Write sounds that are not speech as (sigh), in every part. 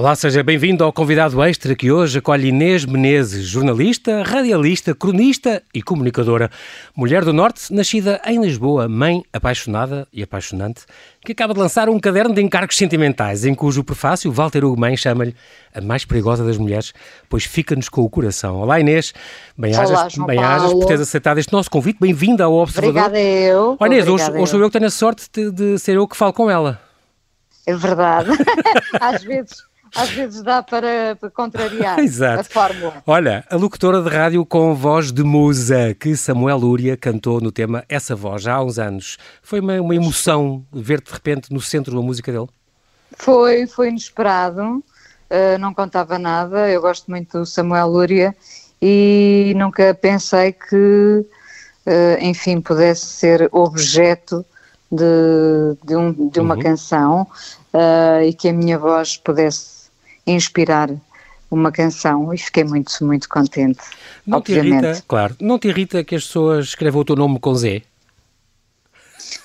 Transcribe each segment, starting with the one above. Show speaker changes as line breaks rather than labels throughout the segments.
Olá, seja bem-vindo ao convidado extra que hoje acolhe Inês Menezes, jornalista, radialista, cronista e comunicadora. Mulher do Norte, nascida em Lisboa, mãe apaixonada e apaixonante, que acaba de lançar um caderno de encargos sentimentais, em cujo prefácio Walter Mãe chama-lhe a mais perigosa das mulheres, pois fica-nos com o coração. Olá Inês, bem-ajas bem por teres aceitado este nosso convite, bem-vinda ao Observador.
Obrigada eu.
Olha Inês, hoje, hoje sou eu que tenho a sorte de, de ser eu que falo com ela.
É verdade. (laughs) Às vezes às vezes dá para, para contrariar (laughs) a fórmula.
Olha, a locutora de rádio com voz de musa que Samuel Lúria cantou no tema Essa Voz já há uns anos. Foi uma, uma emoção ver-te de repente no centro da música dele?
Foi, foi inesperado, uh, não contava nada. Eu gosto muito do Samuel Lúria e nunca pensei que, uh, enfim, pudesse ser objeto de, de, um, de uma uhum. canção uh, e que a minha voz pudesse inspirar uma canção e fiquei muito, muito contente.
Não
obviamente.
te irrita, claro, não te irrita que as pessoas escrevam o teu nome com Z?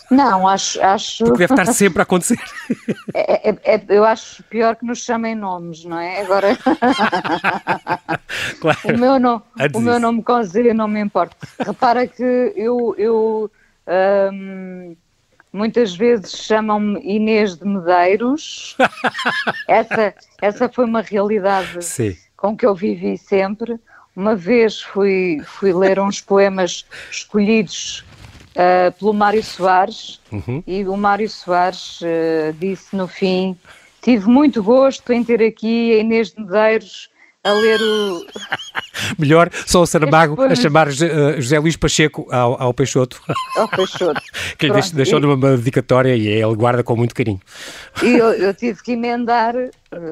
Não, acho, acho.
Porque deve estar sempre a acontecer. (laughs)
É, é, é, eu acho pior que nos chamem nomes, não é? Agora. (laughs)
claro.
O meu, nome, o meu nome com Z não me importa. Repara que eu. eu um, muitas vezes chamam-me Inês de Medeiros. (laughs) essa, essa foi uma realidade
Sim.
com que eu vivi sempre. Uma vez fui, fui ler uns poemas escolhidos uh, pelo Mário Soares uhum. e o Mário Soares uh, disse no fim: Tive muito gosto em ter aqui a Inês de Medeiros a ler o.
Melhor só o Saramago a chamar uh, José Luís Pacheco ao, ao Peixoto. (laughs)
Ao Peixoto. (laughs)
que lhe deixou numa dedicatória e ele guarda com muito carinho.
E eu, eu tive que emendar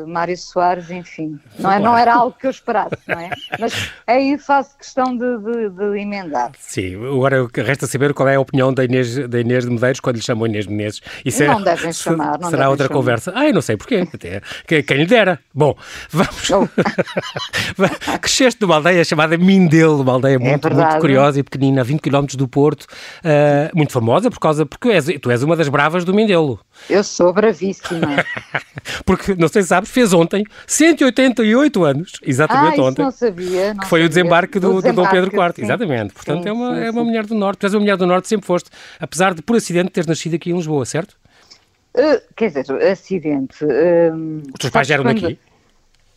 Mário Soares, enfim. Não, é, não era algo que eu esperasse, não é? Mas aí faço questão de, de, de, emendar.
Sim, agora resta saber qual é a opinião da Inês, da Inês de Medeiros quando lhe chamou Inês Menezes.
Isso não é, devem chamar, não
Será
devem
outra
chamar.
conversa. Ah, eu não sei porquê. Até, quem lhe dera. Bom, vamos. Oh. (laughs) Cresceste numa aldeia chamada Mindelo, uma aldeia muito,
é
muito curiosa e pequenina, a 20 km do Porto, uh, muito famosa por causa, porque és, tu és uma das bravas do Mindelo.
Eu sou bravíssima. (laughs)
porque, não sei se sabes, fez ontem 188 anos, exatamente
ah,
ontem.
não sabia. Não
que foi
sabia.
o desembarque do,
desembarque,
do Dom Pedro IV,
sim.
exatamente. Portanto,
sim,
é, uma,
sim,
é uma mulher do Norte. Tu és uma mulher do Norte, sempre foste, apesar de, por acidente, teres nascido aqui em Lisboa, certo?
Uh, quer dizer, acidente. Uh,
Os teus pais eram
quando...
daqui?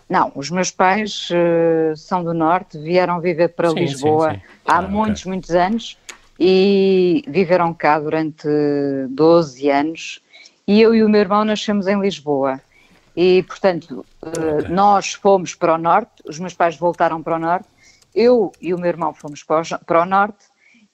Não, os meus pais uh, são do Norte, vieram viver para Lisboa há
Ah,
muitos,
okay.
muitos anos e viveram cá durante 12 anos e eu e o meu irmão nascemos em Lisboa. E, portanto, okay. nós fomos para o Norte, os meus pais voltaram para o Norte, eu e o meu irmão fomos para o, Norte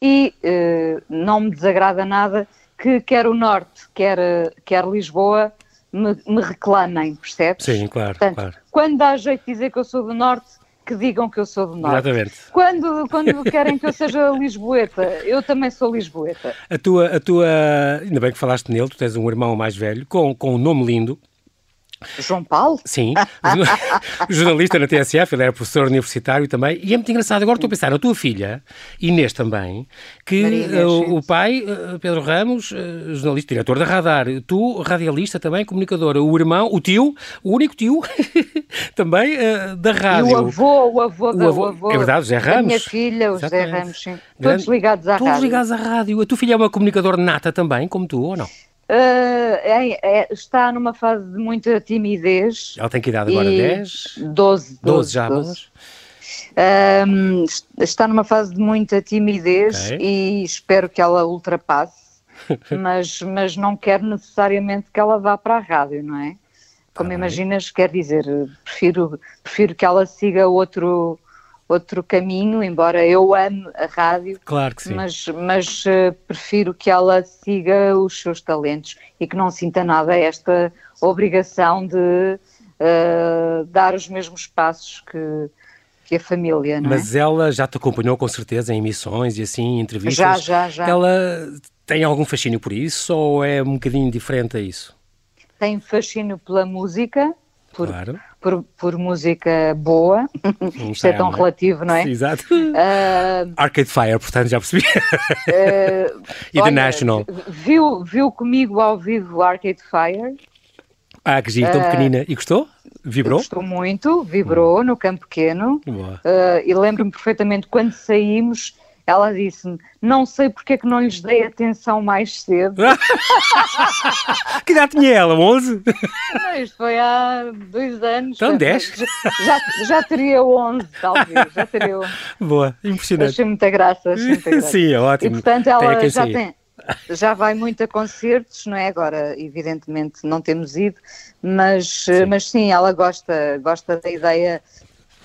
e uh, não me desagrada nada que quer o Norte, quer, quer Lisboa, me, me reclamem, percebes?
Sim, claro,
Portanto,
claro.
Quando dá jeito de dizer que eu sou do Norte, que digam que eu sou do Norte.
Exatamente.
Quando, quando querem que eu seja lisboeta, eu também sou lisboeta.
A tua, a tua, ainda bem que falaste nele, tu tens um irmão mais velho, com, com um nome lindo,
João Paulo?
Sim, (laughs) jornalista na TSF, ele era professor universitário também, e é muito engraçado, agora estou a pensar, a tua filha, Inês também, que
Inês,
uh, o pai, uh, Pedro Ramos, uh, jornalista, diretor da Radar, tu, radialista também, comunicadora, o irmão, o tio, o único tio, (laughs) também da rádio.
E o avô, o avô,
o avô,
o avô
é verdade, José Ramos.
A minha filha, o José Ramos, sim. Todos ligados à
Todos
rádio.
ligados à rádio. A tua filha é uma comunicadora nata também, como tu, ou não?
Uh, é, é, está numa fase de muita timidez.
Ela tem que idade agora? 10?
12. 12,
12 já,
12. Um, está numa fase de muita timidez
okay.
e espero que ela ultrapasse, (laughs) mas, mas não quero necessariamente que ela vá para a rádio, não é? Como
ah,
imaginas, quer dizer, prefiro, prefiro que ela siga outro, outro caminho, embora eu ame a rádio,
claro que sim.
mas, mas uh, prefiro que ela siga os seus talentos e que não sinta nada esta obrigação de uh, dar os mesmos passos que, que a família, não
Mas
é?
ela já te acompanhou com certeza em emissões e assim, em entrevistas?
Já, já, já.
Ela tem algum fascínio por isso ou é um bocadinho diferente a isso?
Tem fascínio pela música, por,
claro.
por, por música boa, isto é tão
não
relativo, não é?
Exato.
Uh,
Arcade Fire, portanto, já percebi.
uh, (laughs)
e
olha,
The National.
Viu, viu comigo ao vivo Arcade Fire?
Ah, que giro, tão uh, pequenina. E gostou? Vibrou?
Gostou muito, vibrou hum. no campo pequeno. Uh, e lembro-me perfeitamente quando saímos, ela disse-me: Não sei porque é que não lhes dei atenção mais cedo. (laughs)
que idade tinha ela? 11?
Não, isto foi há dois anos.
Então, 10?
Já, já teria 11, talvez. Já teria 11.
Boa, impressionante.
Achei muita graça. Achei muita (laughs) graça.
Sim, é ótimo.
E portanto, ela já tem já vai muito a concertos, não é? Agora, evidentemente, não temos ido, mas sim, mas sim ela gosta, gosta da ideia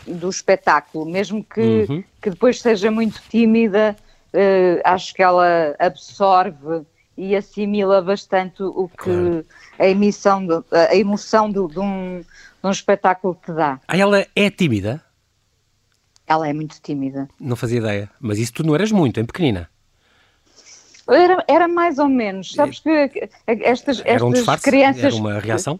do espetáculo, mesmo que, uhum. que depois seja muito tímida, uh, acho que ela absorve e assimila bastante o que claro. a emissão, de, a emoção de, de, um, de um espetáculo te dá.
Ah, ela é tímida?
Ela é muito tímida.
Não fazia ideia, mas isso tu não eras muito, em pequenina.
Era, era mais ou menos, sabes que estas,
era um
estas crianças...
Era uma reação?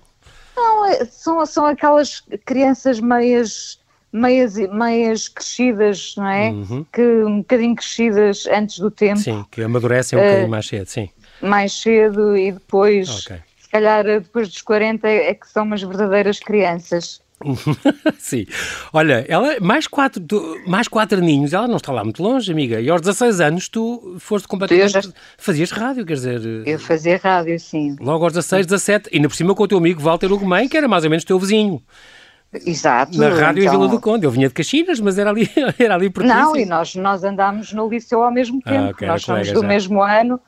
Não, é, são, são aquelas crianças meias meias, meias crescidas, não é? Uhum. Que um bocadinho crescidas antes do tempo.
Sim, que amadurecem um uh, bocadinho mais cedo, sim.
Mais cedo e depois, okay. se calhar depois dos 40 é que são umas verdadeiras crianças. (laughs)
Sim. Olha, ela, mais quatro, tu, mais quatro aninhos, ela não está lá muito longe, amiga. E aos 16 anos tu foste completamente. Já... Fazias rádio, quer dizer.
Eu fazia rádio, sim.
Logo aos 16, 17, ainda por cima com o teu amigo Walter Ugumem, que era mais ou menos teu vizinho.
Exato.
Na rádio então... em Vila do Conde. Eu vinha de Caxinas, mas era ali, (laughs) era ali por
Não, e nós, nós andámos no liceu ao mesmo ah, tempo. Ah, okay, nós somos do já. mesmo ano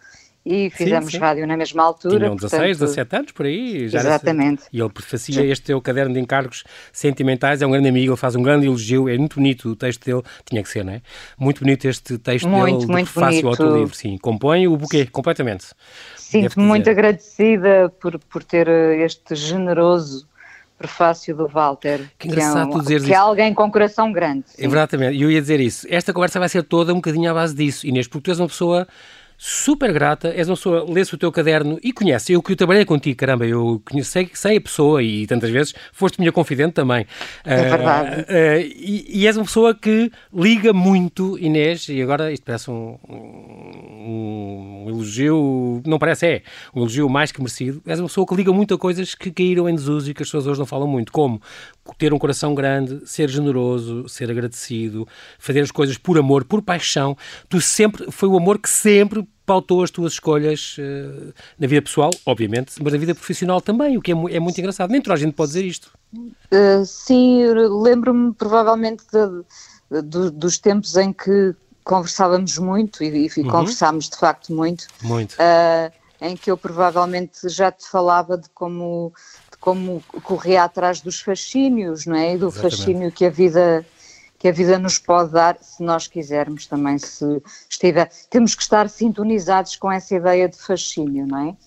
e fizemos sim, sim. rádio na mesma altura.
Tinham 16, portanto... 17 anos, por aí.
Exatamente.
Era... E ele fazia este teu caderno de encargos sentimentais, é um grande amigo, ele faz um grande elogio, é muito bonito o texto dele, tinha que ser, não é? Muito bonito este texto
muito,
dele,
muito
de prefácio ao teu livro, sim. Compõe o buquê, completamente.
Sinto-me muito agradecida por, por ter este generoso prefácio do Walter.
Que engraçado
que é,
um, dizer
que é alguém com coração grande.
Sim. Exatamente, e eu ia dizer isso. Esta conversa vai ser toda um bocadinho à base disso, Inês, porque tu és uma pessoa super grata, és uma pessoa, lê-se o teu caderno e conhece, eu que eu trabalhei contigo, caramba, eu conheci, sei a pessoa e tantas vezes foste minha confidente também.
É verdade. Uh, uh,
e, e, és uma pessoa que liga muito, Inês, e agora isto parece um, um, um, elogio, não parece, é, um elogio mais que merecido, és uma pessoa que liga muito a coisas que caíram em desuso e que as pessoas hoje não falam muito, como ter um coração grande, ser generoso, ser agradecido, fazer as coisas por amor, por paixão. Tu sempre, foi o amor que sempre pautou as tuas escolhas uh, na vida pessoal, obviamente, mas na vida profissional também, o que é, é muito engraçado. Nem toda a gente pode dizer isto.
Uh, sim, lembro-me provavelmente de, de, dos tempos em que conversávamos muito e, e uhum. conversámos de facto muito.
Muito. Uh,
em que eu provavelmente já te falava de como como correr atrás dos fascínios, não é? E do Exatamente. fascínio que a vida que a vida nos pode dar, se nós quisermos também, se estiver. Temos que estar sintonizados com essa ideia de fascínio, não é?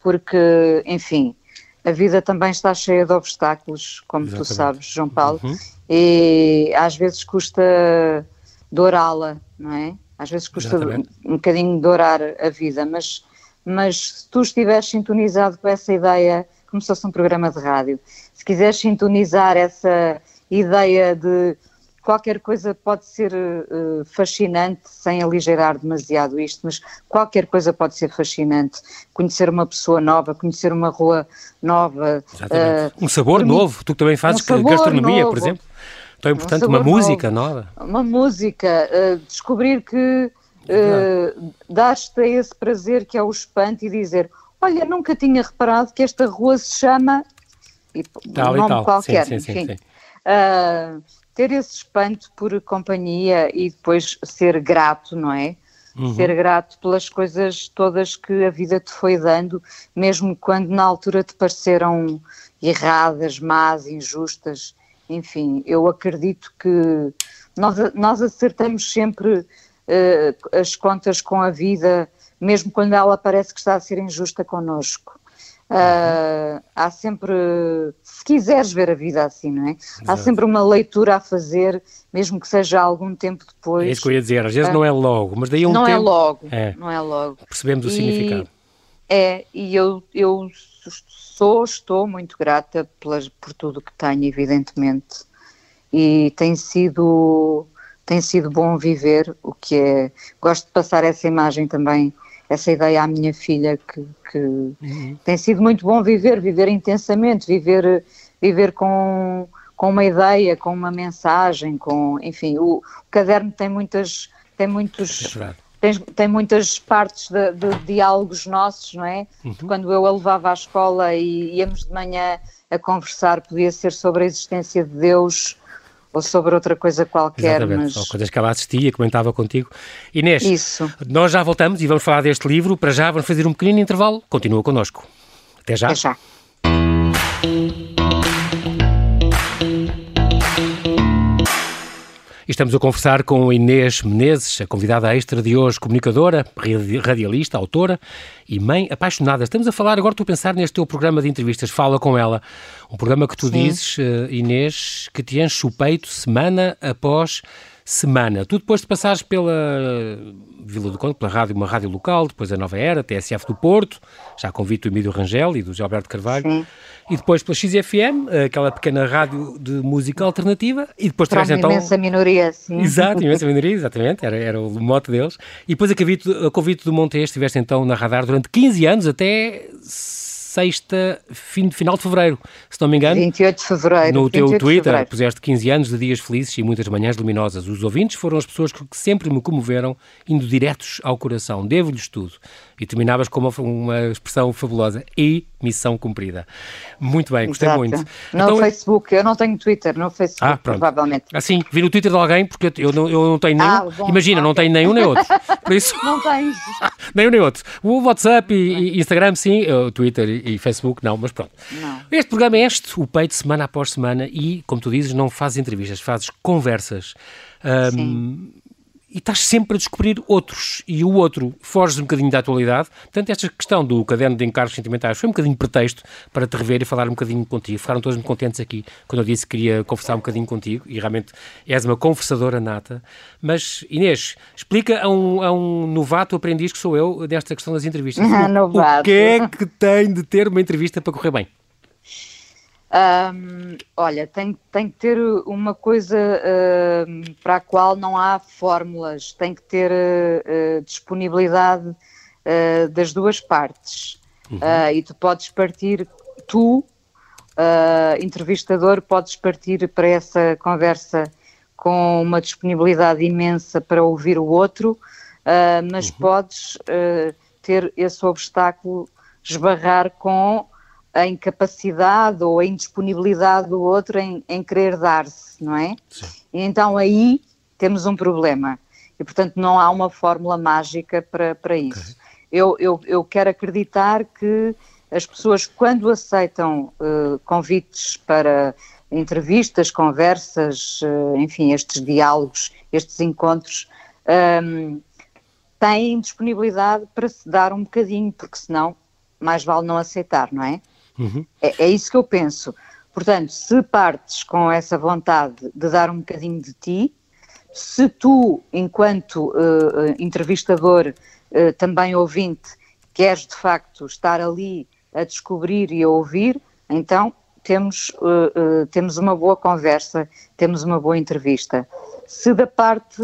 Porque, enfim, a vida também está cheia de obstáculos, como Exatamente. tu sabes, João Paulo, uhum. e às vezes custa dourá-la, não é? Às vezes custa Exatamente. um bocadinho dourar a vida, mas, mas se tu estiveres sintonizado com essa ideia como se fosse um programa de rádio. Se quiseres sintonizar essa ideia de qualquer coisa pode ser uh, fascinante, sem aligeirar demasiado isto, mas qualquer coisa pode ser fascinante. Conhecer uma pessoa nova, conhecer uma rua nova.
Uh, um sabor novo, tu também fazes um gastronomia, novo, por exemplo. Tão importante, um uma música novo, nova.
Uma música, uh, descobrir que dás-te a esse prazer que é o espanto e dizer olha, nunca tinha reparado que esta rua se chama, e,
tal um nome tal. qualquer, sim, sim, enfim. Sim,
uh, ter esse espanto por companhia e depois ser grato, não é? Uhum. Ser grato pelas coisas todas que a vida te foi dando, mesmo quando na altura te pareceram erradas, más, injustas. Enfim, eu acredito que nós, nós acertamos sempre uh, as contas com a vida mesmo quando ela parece que está a ser injusta connosco. Uh, há sempre, se quiseres ver a vida assim, não é? Exato. Há sempre uma leitura a fazer, mesmo que seja algum tempo depois.
É isso que eu ia dizer, às vezes uh, não é logo, mas daí um
não
é tempo...
é logo, é. não é logo.
Percebemos o significado.
É, e eu, eu sou, estou muito grata pelas, por tudo que tenho, evidentemente, e tem sido, tem sido bom viver, o que é, gosto de passar essa imagem também essa ideia à minha filha que, porque uhum. tem sido muito bom viver, viver intensamente, viver, viver com, com uma ideia, com uma mensagem, com, enfim, o, o caderno tem muitas, tem muitos, é tem, tem muitas partes de, de, diálogos nossos, não é? Uhum. Quando eu a levava à escola e íamos de manhã a conversar, podia ser sobre a existência de Deus ou sobre outra coisa qualquer.
Exatamente,
mas...
ou coisas que ela assistia, comentava contigo. Inês,
Isso.
nós já voltamos e vamos falar deste livro. Para já, vamos fazer um pequenino intervalo. Continua connosco. Até já.
Até já.
Estamos a conversar com Inês Menezes, a convidada extra de hoje, comunicadora, radialista, autora e mãe apaixonada. Estamos a falar, agora estou a pensar neste teu programa de entrevistas, Fala com ela, um programa que tu Sim. dizes, eh, Inês, que te enche o peito semana após semana. Tu depois de passares pela Vila do Conde, pela rádio, uma rádio local, depois a Nova Era, TSF do Porto, já convite o Emílio Rangel e do Gilberto Carvalho, Sim. e depois pela XFM, aquela pequena rádio de música alternativa, e depois
traz então... imensa minoria, sim.
Exato, (laughs) imensa minoria, exatamente, era, era o mote deles. E depois a convite, a convite do Montes estiveste então na Radar durante 15 anos, até sexta, fim, final de fevereiro, se não me engano.
28 de fevereiro.
No teu Twitter puseste 15 anos de dias felizes e muitas manhãs luminosas. Os ouvintes foram as pessoas que sempre me comoveram, indo diretos ao coração. Devo-lhes tudo. E terminavas com uma, uma expressão fabulosa. E missão cumprida. Muito bem, gostei
Exato.
muito.
No então, Facebook, eu não tenho Twitter, no Facebook, ah, provavelmente.
Assim, vi no Twitter de alguém, porque eu não, eu não tenho nenhum. Ah, bom, Imagina, okay. não tenho nenhum nem outro. (laughs) Por isso.
não tens. (laughs)
nenhum nem outro. O WhatsApp e, e Instagram, sim, o Twitter e, e, Facebook, não, mas pronto.
Não.
Este programa é este, o peito, semana após semana, e, como tu dizes, não fazes entrevistas, fazes conversas. Um, sim e estás sempre a descobrir outros, e o outro foge um bocadinho da atualidade. Portanto, esta questão do caderno de encargos sentimentais foi um bocadinho pretexto para te rever e falar um bocadinho contigo. Ficaram todos muito contentes aqui quando eu disse que queria conversar um bocadinho contigo, e realmente és uma conversadora nata. Mas, Inês, explica a um, a um novato aprendiz que sou eu desta questão das entrevistas. (laughs)
o,
o que é que tem de ter uma entrevista para correr bem?
Um, olha, tem, tem que ter uma coisa uh, para a qual não há fórmulas, tem que ter uh, disponibilidade uh, das duas partes. Uhum. e tu podes partir, tu, entrevistador, podes partir para essa conversa com uma disponibilidade imensa para ouvir o outro, mas uhum. podes ter esse obstáculo esbarrar com a incapacidade ou a indisponibilidade do outro em, em querer dar-se, não é? Sim. Então aí temos um problema. E, portanto, não há uma fórmula mágica para, para isso. Okay. Eu, eu, eu quero acreditar que as pessoas, quando aceitam uh, convites para entrevistas, conversas, uh, enfim, estes diálogos, estes encontros, um, ehm, têm disponibilidade para se dar um bocadinho, porque senão mais vale não aceitar, não é? Uhum. É, é isso que eu penso. Portanto, se partes com essa vontade de dar um bocadinho de ti, se tu, enquanto uh, entrevistador, uh, também ouvinte, queres de facto estar ali a descobrir e a ouvir, então temos, uh, temos uma boa conversa, temos uma boa entrevista. Se da parte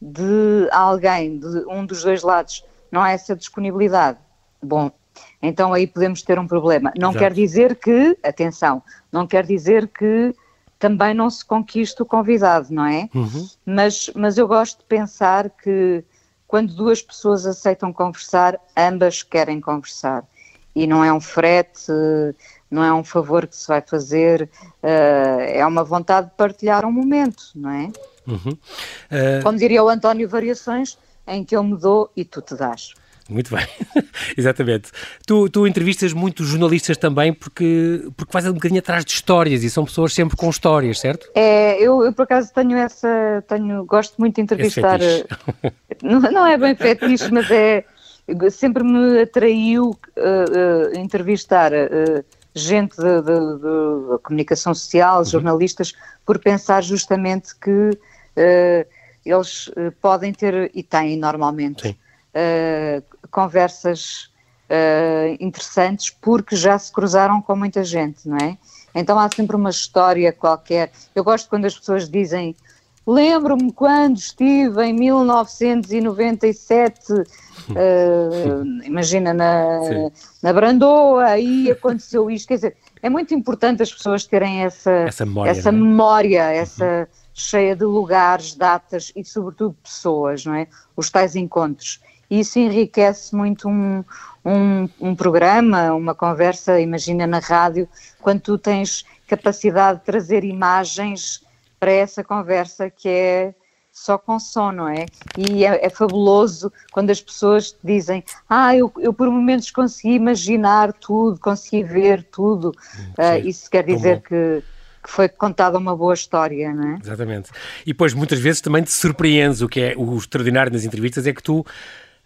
de alguém, de um dos dois lados, não há essa disponibilidade, bom, então aí podemos ter um problema. Não Exato. quer dizer que, atenção, não quer dizer que também não se conquiste o convidado, não é? Uhum. Mas, mas eu gosto de pensar que quando duas pessoas aceitam conversar, ambas querem conversar. E não é um frete, não é um favor que se vai fazer, uh, é uma vontade de partilhar um momento, não é? Uhum. Uh... Como diria o António Variações, em que eu me dou e tu te dás.
Muito bem, (laughs) exatamente. Tu, tu entrevistas muitos jornalistas também porque, porque vais um bocadinho atrás de histórias e são pessoas sempre com histórias, certo?
É, eu, eu por acaso tenho essa, tenho, gosto muito de entrevistar. Não, não, é bem fetiche, mas é sempre me atraiu uh, uh, entrevistar uh, gente da comunicação social, uhum. jornalistas, por pensar justamente que eles podem ter, e têm normalmente, Sim uh, conversas uh, interessantes porque já se cruzaram com muita gente, não é? Então há sempre uma história qualquer. Eu gosto quando as pessoas dizem Lembro-me quando estive em 1997 uh, imagina na, na Brandoa, aí aconteceu isto, quer dizer, é muito importante as pessoas terem essa, essa memória, essa, é? memória, essa uhum. Cheia de lugares, datas e sobretudo pessoas, não é? Os tais encontros. E isso enriquece muito um, um, um programa, uma conversa, imagina na rádio, quando tu tens capacidade de trazer imagens para essa conversa que é só com som, não é? E é, é, fabuloso quando as pessoas dizem ah, eu, eu por momentos consegui imaginar tudo, consegui ver tudo. Uh, isso quer dizer que, que foi contada uma boa história, não é?
Exatamente. E depois muitas vezes também te surpreendes, o que é o extraordinário nas entrevistas é que tu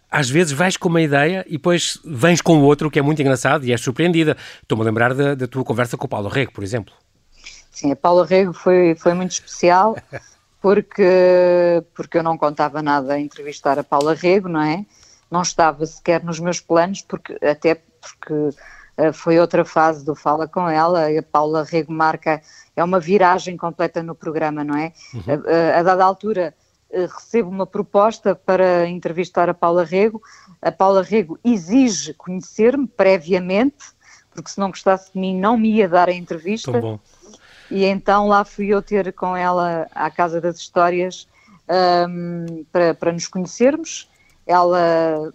às vezes vais com uma ideia e depois vens com outra, o que é muito engraçado e és surpreendida. Estou-me a lembrar da, da, tua conversa com o Paulo Rego, por exemplo.
Sim, a Paula Rego foi, foi muito especial (laughs) porque, porque eu não contava nada a entrevistar a Paula Rego, não é? Não estava sequer nos meus planos, porque, até porque foi outra fase do Fala com ela, a Paula Rego marca, é uma viragem completa no programa, não é? Uhum. A, a, a dada altura recebo uma proposta para entrevistar a Paula Rego, a Paula Rego exige conhecer-me previamente, porque se não gostasse de mim não me ia dar a entrevista.
Tão bom
e então lá fui eu ter com ela à Casa das Histórias um, para, para nos conhecermos. Ela,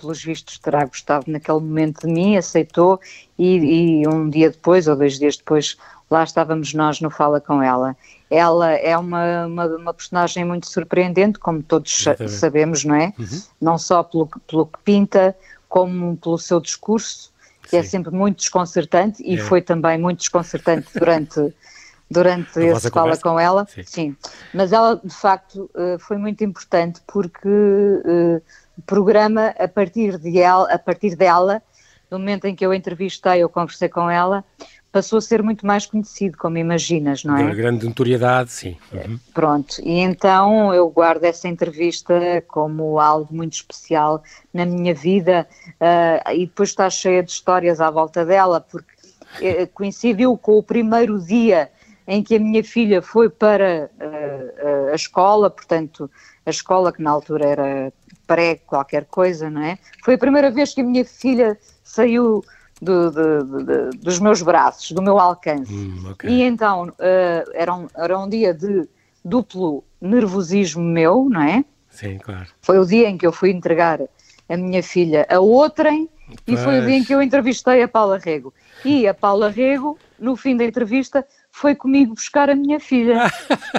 pelos vistos, terá gostado naquele momento de mim, aceitou, e, e um dia depois, ou dois dias depois, lá estávamos nós no Fala com ela. Ela é uma, uma, uma personagem muito surpreendente, como todos sabemos, não é? Uhum. Não só pelo, pelo que pinta, como pelo seu discurso, que é Sim. é sempre muito desconcertante, e é. foi também muito desconcertante durante (laughs) durante a esse fala com ela, sim. sim. Mas ela, de facto, eh, foi muito importante porque uh, o programa, a partir, de ela, a partir dela, no momento em que eu entrevistei, eu conversei com ela, passou a ser muito mais conhecido, como imaginas, não é?
De grande notoriedade, sim.
Uhum. Pronto, e então eu guardo essa entrevista como algo muito especial na minha vida uh, e depois está cheia de histórias à volta dela, porque coincidiu com o primeiro dia em que a minha filha foi para uh, a escola, portanto, a escola que na altura era pré qualquer coisa, não é? Foi a primeira vez que a minha filha saiu do, do, do, dos meus braços, do meu alcance. Hum, okay. E então uh, era, um, era um dia de duplo nervosismo meu, não é?
Sim, claro.
Foi o dia em que eu fui entregar a minha filha a outrem e foi o dia em que eu entrevistei a Paula Rego. E a Paula Rego, no fim da entrevista, foi comigo buscar a minha filha.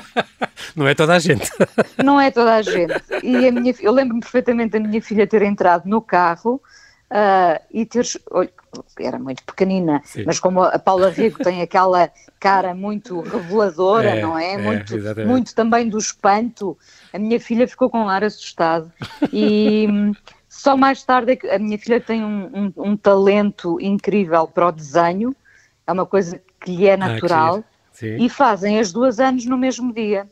(laughs)
Não é toda a gente. (laughs)
Não é toda a gente. E a minha, eu lembro-me perfeitamente da minha filha ter entrado no carro uh, e ter. Era muito pequenina, Sim. mas como a Paula Rico tem aquela cara muito reveladora, é, não é? é muito, muito também do espanto, a minha filha ficou com um ar assustado. E. Só mais tarde é a minha filha tem um, um, um talento incrível para o desenho, é uma coisa que lhe é ah, natural, ah, e fazem as duas anos no mesmo dia.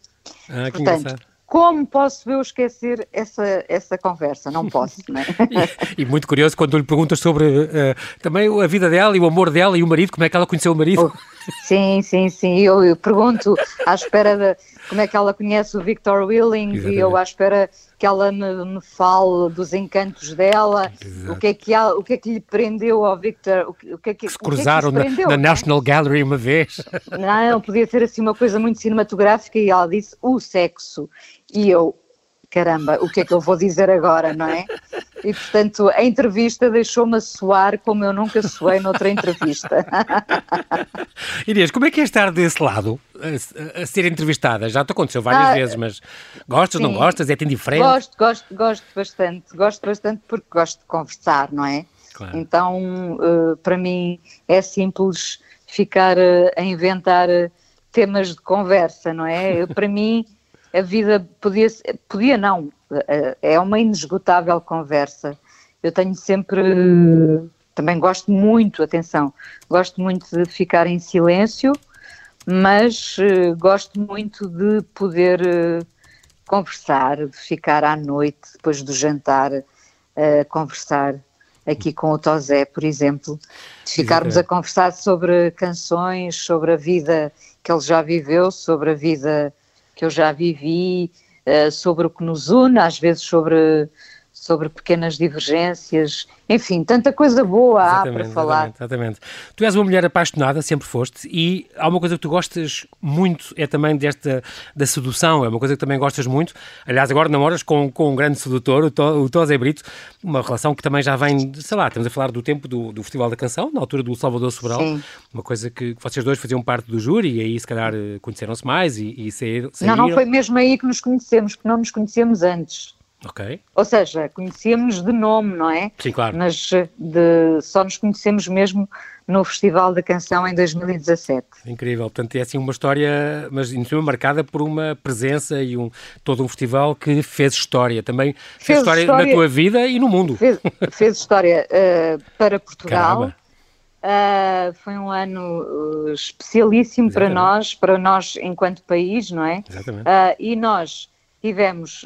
Ah, Portanto,
como posso eu esquecer essa, essa conversa? Não posso, não é? (laughs)
e, e, muito curioso quando lhe perguntas sobre uh, também a vida dela e o amor dela e o marido, como é que ela conheceu o marido? Oh,
sim, sim, sim. Eu, eu pergunto à espera de como é que ela conhece o Victor Willing Exatamente. e eu à espera que ela me, me fale dos encantos dela, o que, é que há, o que é que lhe prendeu ao Victor, o, o que é que,
se cruzaram
que é que
prendeu, na, na National Gallery uma vez.
Não, podia ser assim uma coisa muito cinematográfica e ela disse o sexo. E eu, caramba, o que é que eu vou dizer agora, não é? E portanto, a entrevista deixou-me soar como eu nunca soei noutra entrevista. (laughs)
Inês, como é que é estar desse lado, a, a ser entrevistada? Já te aconteceu várias ah, vezes, mas gostas, sim. não gostas? É-te indiferente?
Gosto, gosto, gosto bastante. Gosto bastante porque gosto de conversar, não é? Claro. Então, uh, para mim, é simples ficar uh, a inventar uh, temas de conversa, não é? Eu, para mim a vida podia, podia não, é uma inesgotável conversa. Eu tenho sempre, também gosto muito, atenção, gosto muito de ficar em silêncio, mas uh, gosto muito de poder uh, conversar, de ficar à noite, depois do jantar, uh, conversar aqui com o Tosé, por exemplo, de ficarmos a conversar sobre canções, sobre a vida que ele já viveu, sobre a vida que eu já vivi, uh, sobre o que nos une, às vezes sobre, sobre pequenas divergências, enfim, tanta coisa boa exatamente, há para falar.
Exatamente, exatamente. Tu és uma mulher apaixonada, sempre foste, e há uma coisa que tu gostas muito, é também desta da sedução, é uma coisa que também gostas muito. Aliás, agora namoras com, com um grande sedutor, o, to, o Tosé Brito, uma relação que também já vem, sei lá, estamos a falar do tempo do, do Festival da Canção, na altura do Salvador Sobral, Sim. uma coisa que, que, vocês dois faziam parte do júri, e aí se calhar conheceram-se mais e, e saíram.
Não, não foi mesmo aí que nos conhecemos, que não nos conhecemos antes.
Ok.
Ou seja, conhecíamos de nome, não é?
Sim, claro.
Mas eh, de, só nos conhecemos mesmo no Festival da Canção em 2017.
Incrível, portanto é assim uma história, mas marcada por uma presença e um, todo um festival que fez história, também fez, fez história, história, na tua vida e no mundo.
Fez, fez história uh, para Portugal. Uh, foi um ano uh, especialíssimo Exatamente. para nós, para nós enquanto país, não é?
Exatamente.
e nós tivemos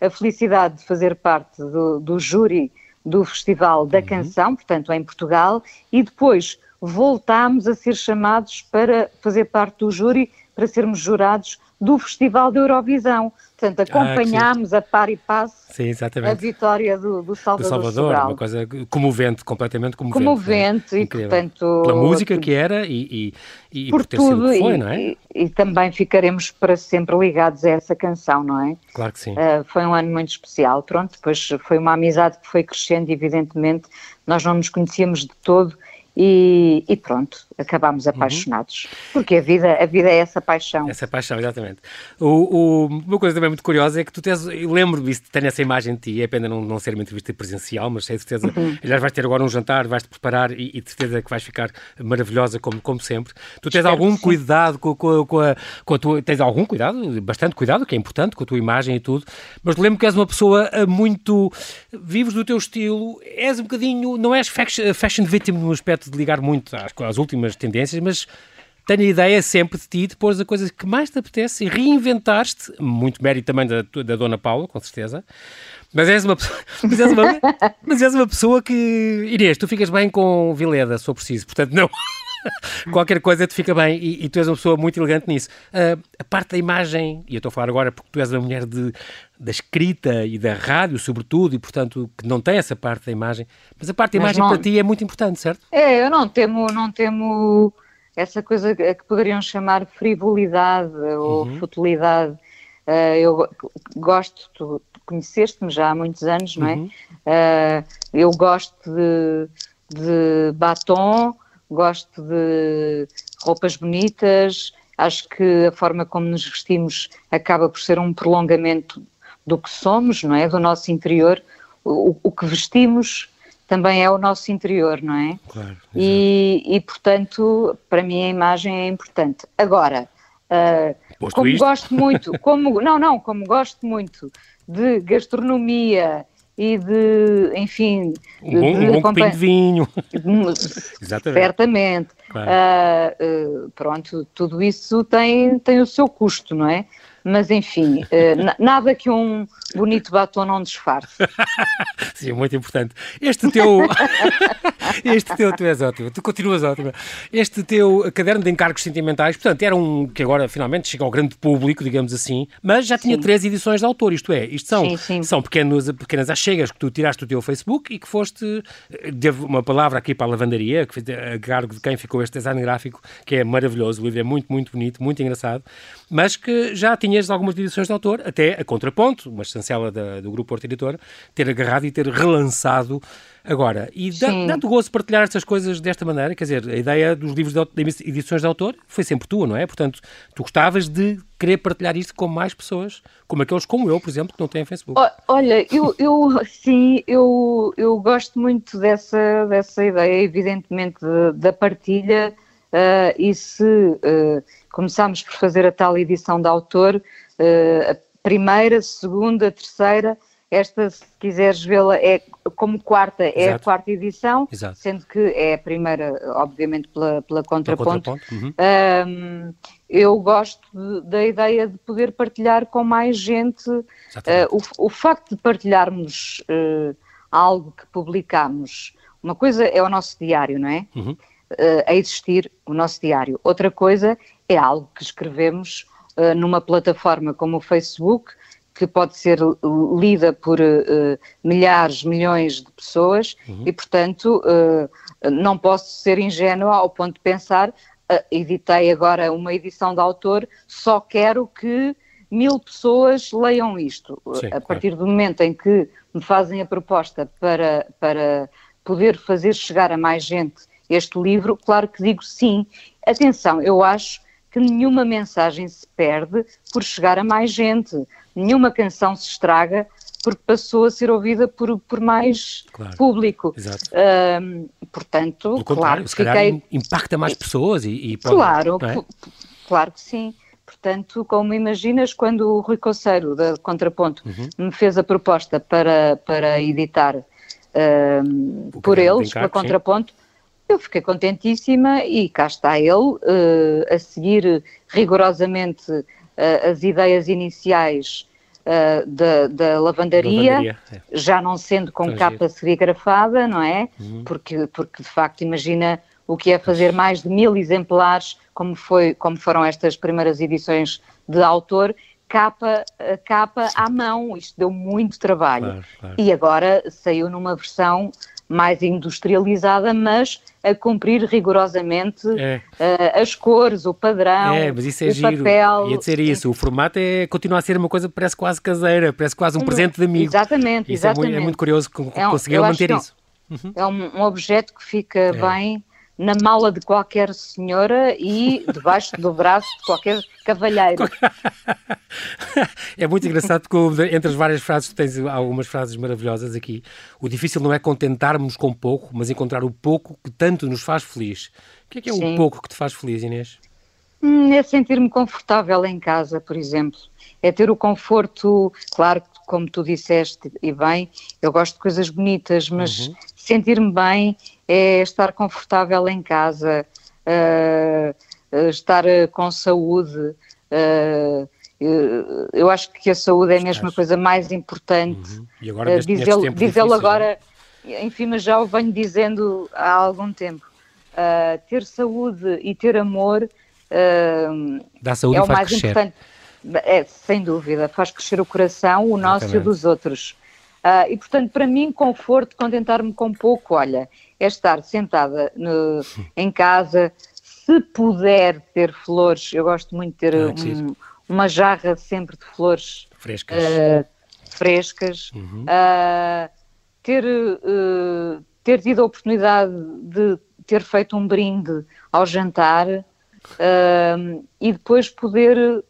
a felicidade de fazer parte do, do júri do Festival da uhum. Canção, portanto em Portugal, e depois voltámos a ser chamados para fazer parte do júri, para sermos jurados do Festival da Eurovisão. Portanto, acompanhámos ah, a par e passo
sim,
a vitória do, do Salvador, do Salvador Sobral.
uma coisa comovente, completamente comovente.
Comovente
né?
e, portanto...
Pela música que era e, e, e por, por tudo foi, e, não é?
E, e, também ficaremos para sempre ligados a essa canção, não é?
Claro que sim.
Uh, foi um ano muito especial, pronto, depois foi uma amizade que foi crescendo, evidentemente, nós não nos conhecíamos de todo e, e, pronto, acabámos uhum. apaixonados. Uhum. Porque a vida, a vida é essa paixão.
Essa paixão, exatamente. O, o, uma coisa também muito curiosa é que tu tens, eu lembro-me de ter essa imagem de ti, é pena não, não ser uma entrevista presencial, mas sei certeza, uhum. aliás vais ter agora um jantar, vais-te preparar e, e de certeza que vais ficar maravilhosa como, como sempre. Tu tens Espero algum cuidado com, com, com, a, com a tua, tens algum cuidado, bastante cuidado, que é importante, com a tua imagem e tudo, mas lembro que és uma pessoa eh, muito, vives do teu estilo, és um bocadinho, não és fashion victim no aspecto de ligar muito às, às últimas tendências, mas tenho a ideia sempre de ti de pôr a coisa que mais te apetece e reinventaste, muito mérito também da, da Dona Paula, com certeza, mas és uma, (laughs) mas és uma, mas és uma pessoa que, Inês, tu ficas bem com Vileda, for preciso, portanto não... (laughs) Qualquer coisa te fica bem e, e, tu és uma pessoa muito elegante nisso. Uh, a parte da imagem, e eu estou a falar agora porque tu és uma mulher de, da escrita e da rádio, sobretudo, e portanto que não tem essa parte da imagem, mas a parte da imagem não, para ti é muito importante, certo?
É, eu não temo, não temo essa coisa que poderiam chamar frivolidade ou uhum. futilidade. Uh, eu gosto, tu conheceste-me já há muitos anos, não é? Uhum. Uh, eu gosto de, de batom, gosto de roupas bonitas, acho que a forma como nos vestimos acaba por ser um prolongamento do que somos, não é? Do nosso interior. O, o que vestimos também é o nosso interior, não é?
Claro.
E, e, portanto, para mim a imagem é importante. Agora, uh, como isto? gosto muito, como não, não, como gosto muito de gastronomia e de, enfim,
um bom, de, um bom de vinho. (laughs)
Exatamente. Certamente. Claro. Uh, uh, pronto, tudo isso tem, tem o seu custo, não é? Mas enfim, uh, nada que um bonito batom não disfarce. (laughs)
Sim, muito importante. Este teu. (laughs) este teu, tu és ótimo, tu continuas ótima. Este teu caderno de encargos sentimentais, portanto, era um que agora finalmente chega ao grande público, digamos assim, mas já tinha sim. três edições de autor, isto é, isto são, sim, sim. são pequenos, pequenas achegas que tu tiraste do teu Facebook e que foste. Devo uma palavra aqui para a lavandaria, que a cargo de quem ficou este design gráfico, que é maravilhoso, o livro é muito, muito bonito, muito engraçado, mas que já tinha tinhas algumas edições de autor, até a Contraponto, uma chancela da, do Grupo Horta Editora, ter agarrado e ter relançado agora. E dá-te gozo partilhar estas coisas desta maneira? Quer dizer, a ideia dos livros de, de edições de autor foi sempre tua, não é? Portanto, tu gostavas de querer partilhar isto com mais pessoas, como aqueles como eu, por exemplo, que não têm Facebook.
Olha, eu, eu sim, eu, eu gosto muito dessa, dessa ideia, evidentemente, da partilha Uh, e se uh, começámos por fazer a tal edição de autor, uh, a primeira, segunda, terceira, esta, se quiseres vê-la, é como quarta, é Exato. a quarta edição,
Exato.
sendo que é a primeira, obviamente, pela, pela contraponto.
contraponto. Uhum.
Um, eu gosto de, da ideia de poder partilhar com mais gente. Uh, o, o, facto de partilharmos uh, algo que publicamos, uma coisa é o nosso diário, não é?
Uhum
uh, a existir o nosso diário. Outra coisa é algo que escrevemos uh, numa plataforma como o Facebook, que pode ser lida por uh, milhares, milhões de pessoas uhum. e, portanto, uh, não posso ser ingênua ao ponto de pensar, uh, editei agora uma edição de autor, só quero que mil pessoas leiam isto. Sim, a partir claro. do momento em que me fazem a proposta para, para poder fazer chegar a mais gente este livro, claro que digo sim. Atenção, eu acho que nenhuma mensagem se perde por chegar a mais gente, nenhuma canção se estraga porque passou a ser ouvida por, por mais claro. público. Exato. Um, portanto, claro,
se fiquei... impacta mais pessoas e, e pode,
claro, é? claro que sim. Portanto, como imaginas, quando o Rui Coceiro, da Contraponto, uhum. me fez a proposta para, para editar por eles, pela Contraponto, sim. Eu fiquei contentíssima e cá está ele uh, a seguir rigorosamente uh, as ideias iniciais da, da, lavandaria, lavandaria é. já não sendo com capa serigrafada, não é? Uhum. Porque, porque de facto, imagina o que é fazer mais de mil exemplares, como, foi, como foram estas primeiras edições de autor, capa a capa à mão. Isto deu muito trabalho. Claro, claro. E agora saiu numa versão mais industrializada, mas a cumprir rigorosamente é. uh, as cores, o padrão, é, mas isso é o giro. papel.
Ia dizer isso, o formato é, continua a ser uma coisa parece quase caseira, parece quase um, presente de amigo.
Exatamente,
isso
exatamente.
É, muito, é muito curioso é um, conseguiram manter isso.
Uhum. É um, um, objeto que fica é. bem na mala de qualquer senhora e debaixo do braço de qualquer cavalheiro. (laughs)
É muito engraçado porque entre as várias frases, tens algumas frases maravilhosas aqui. O difícil não é contentarmos com pouco, mas encontrar o pouco que tanto nos faz feliz. O que é que é Sim. o pouco que te faz feliz, Inês?
Hum, é sentir-me confortável em casa, por exemplo. É ter o conforto, claro, como tu disseste e bem, eu gosto de coisas bonitas, mas uhum. sentir-me bem é estar confortável em casa, uh, estar uh, com saúde. Uh, eu acho que a saúde é mesmo a coisa mais importante. Uhum. E agora, dizê-lo dizê agora, enfim, mas já o venho dizendo há algum tempo. ter saúde e ter amor
Dá saúde é o mais crescer. importante.
É, sem dúvida, faz crescer o coração, o nosso Exatamente. e o dos outros. Uh, e, portanto, para mim, conforto, contentar-me com pouco, olha, é estar sentada no, (laughs) em casa, se puder ter flores, eu gosto muito de ter ah, um, uma jarra sempre de flores
frescas, uh,
frescas uhum. uh, ter, ter tido a oportunidade de ter feito um brinde ao jantar e depois poder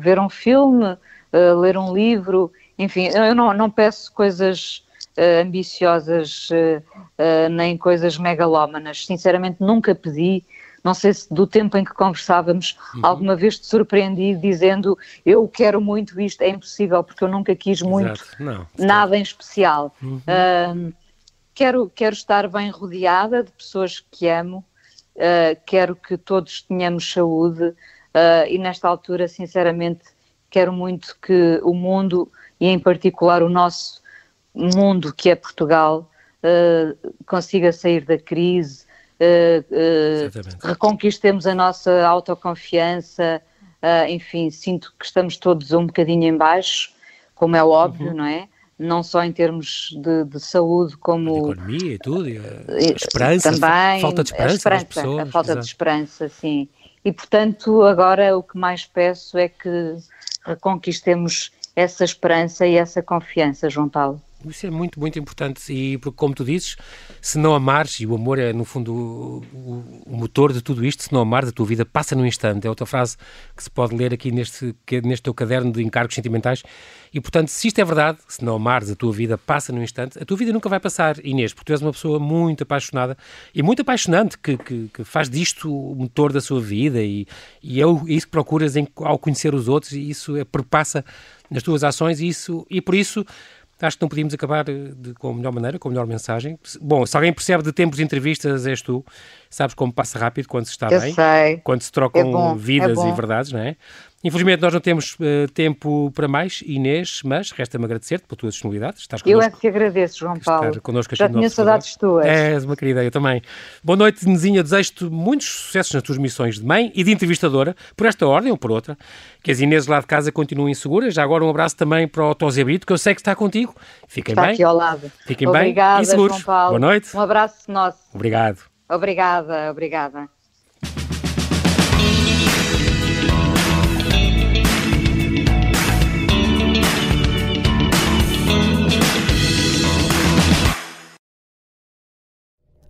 ver um filme, ler um livro enfim, eu não, não peço coisas uh, ambiciosas uh, uh, nem coisas megalómanas. Sinceramente, nunca pedi. Não sei se do tempo em que conversávamos, uhum. alguma vez te surpreendi dizendo eu quero muito isto. É impossível, porque eu nunca quis muito não, nada em especial. Uhum. quero, quero estar bem rodeada de pessoas que amo, quero que todos tenhamos saúde e nesta altura, sinceramente, quero muito que o mundo e em particular o nosso mundo que é Portugal uh, consiga sair da crise, uh, reconquistemos a nossa autoconfiança, enfim, sinto que estamos todos um bocadinho em baixo, como é óbvio, uhum. não é? Não só em termos de, de saúde, como.
A economia e tudo, e esperança, também, falta de esperança, a, esperança, pessoas,
a falta exato. de esperança, sim. E portanto, agora o que mais peço é que reconquistemos essa esperança e essa confiança, João Paulo.
Isso é muito, muito importante e, porque, como tu dizes, se não amares, e o amor é, no fundo, o, o, motor de tudo isto, se não amares, a tua vida passa num instante. É outra frase que se pode ler aqui neste, neste teu caderno de encargos sentimentais. E, portanto, se isto é verdade, se não amares, a tua vida passa num instante, a tua vida nunca vai passar, Inês, porque tu és uma pessoa muito apaixonada e muito apaixonante, que, que, que faz disto o motor da sua vida e, e é isso que procuras em, ao conhecer os outros e isso é, perpassa nas tuas ações e, isso, e por isso acho que não podíamos acabar eh, de, com a melhor maneira, com a melhor mensagem. Bom, se alguém percebe de tempos de entrevistas, és tu. Sabes como passa rápido quando se está
Eu
bem.
Sei.
Quando se trocam é bom, vidas é e verdades, não é? Infelizmente nós não temos uh, tempo para mais, Inês, mas resta-me agradecer-te pela tua disponibilidade.
Estás eu é que agradeço, João Paulo. Estar Já tinha saudades tuas.
És uma querida, eu também. Boa noite, Nezinha. Desejo-te muitos sucessos nas tuas missões de mãe e de entrevistadora, por esta ordem ou por outra. Que as Inês lá de casa continuem seguras. Já agora um abraço também para o Tosé Brito, que eu sei que está contigo. Fiquem
está
bem.
aqui ao lado.
Fiquem Obrigada, bem e seguros.
João Paulo.
Boa noite.
Um abraço nosso.
Obrigado.
Obrigada, obrigada.